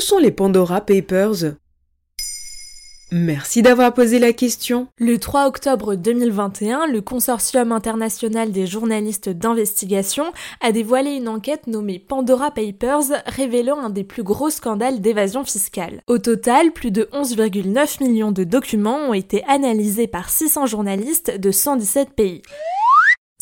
Sont les Pandora Papers? Merci d'avoir posé la question. Le 3 octobre 2021, le Consortium international des journalistes d'investigation a dévoilé une enquête nommée Pandora Papers révélant un des plus gros scandales d'évasion fiscale. Au total, plus de 11,9 millions de documents ont été analysés par 600 journalistes de 117 pays.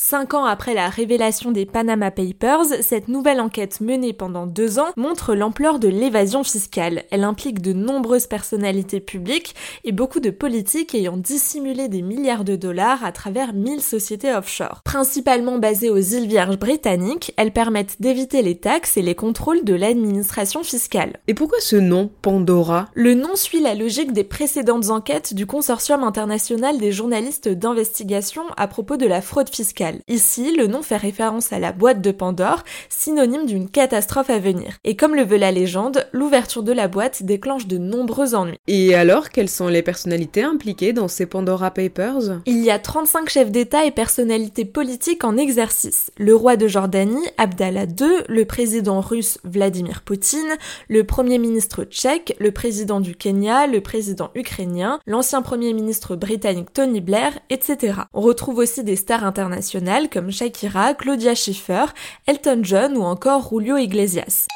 Cinq ans après la révélation des Panama Papers, cette nouvelle enquête menée pendant deux ans montre l'ampleur de l'évasion fiscale. Elle implique de nombreuses personnalités publiques et beaucoup de politiques ayant dissimulé des milliards de dollars à travers mille sociétés offshore. Principalement basées aux îles Vierges britanniques, elles permettent d'éviter les taxes et les contrôles de l'administration fiscale. Et pourquoi ce nom, Pandora? Le nom suit la logique des précédentes enquêtes du Consortium international des journalistes d'investigation à propos de la fraude fiscale. Ici, le nom fait référence à la boîte de Pandore, synonyme d'une catastrophe à venir. Et comme le veut la légende, l'ouverture de la boîte déclenche de nombreux ennuis. Et alors, quelles sont les personnalités impliquées dans ces Pandora Papers? Il y a 35 chefs d'État et personnalités politiques en exercice. Le roi de Jordanie, Abdallah II, le président russe Vladimir Poutine, le premier ministre tchèque, le président du Kenya, le président ukrainien, l'ancien premier ministre britannique Tony Blair, etc. On retrouve aussi des stars internationales comme Shakira, Claudia Schiffer, Elton John ou encore Julio Iglesias.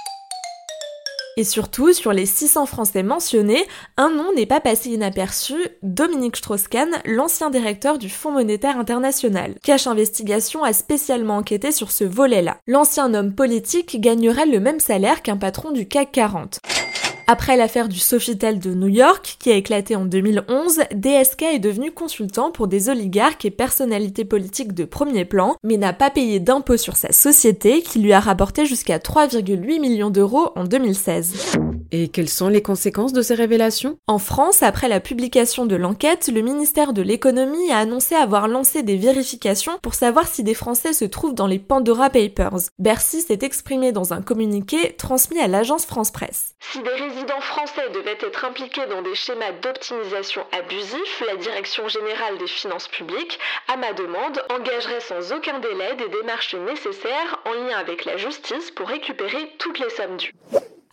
Et surtout, sur les 600 Français mentionnés, un nom n'est pas passé inaperçu, Dominique Strauss-Kahn, l'ancien directeur du Fonds monétaire international. Cash Investigation a spécialement enquêté sur ce volet-là. L'ancien homme politique gagnerait le même salaire qu'un patron du CAC 40. Après l'affaire du Sofitel de New York, qui a éclaté en 2011, DSK est devenu consultant pour des oligarques et personnalités politiques de premier plan, mais n'a pas payé d'impôt sur sa société qui lui a rapporté jusqu'à 3,8 millions d'euros en 2016. Et quelles sont les conséquences de ces révélations? En France, après la publication de l'enquête, le ministère de l'économie a annoncé avoir lancé des vérifications pour savoir si des Français se trouvent dans les Pandora Papers. Bercy s'est exprimé dans un communiqué transmis à l'agence France Presse. Si des résidents français devaient être impliqués dans des schémas d'optimisation abusifs, la Direction générale des finances publiques, à ma demande, engagerait sans aucun délai des démarches nécessaires en lien avec la justice pour récupérer toutes les sommes dues.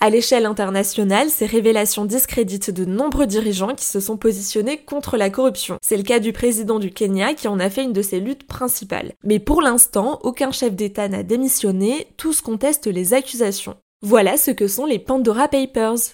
À l'échelle internationale, ces révélations discréditent de nombreux dirigeants qui se sont positionnés contre la corruption. C'est le cas du président du Kenya qui en a fait une de ses luttes principales. Mais pour l'instant, aucun chef d'État n'a démissionné, tous contestent les accusations. Voilà ce que sont les Pandora Papers.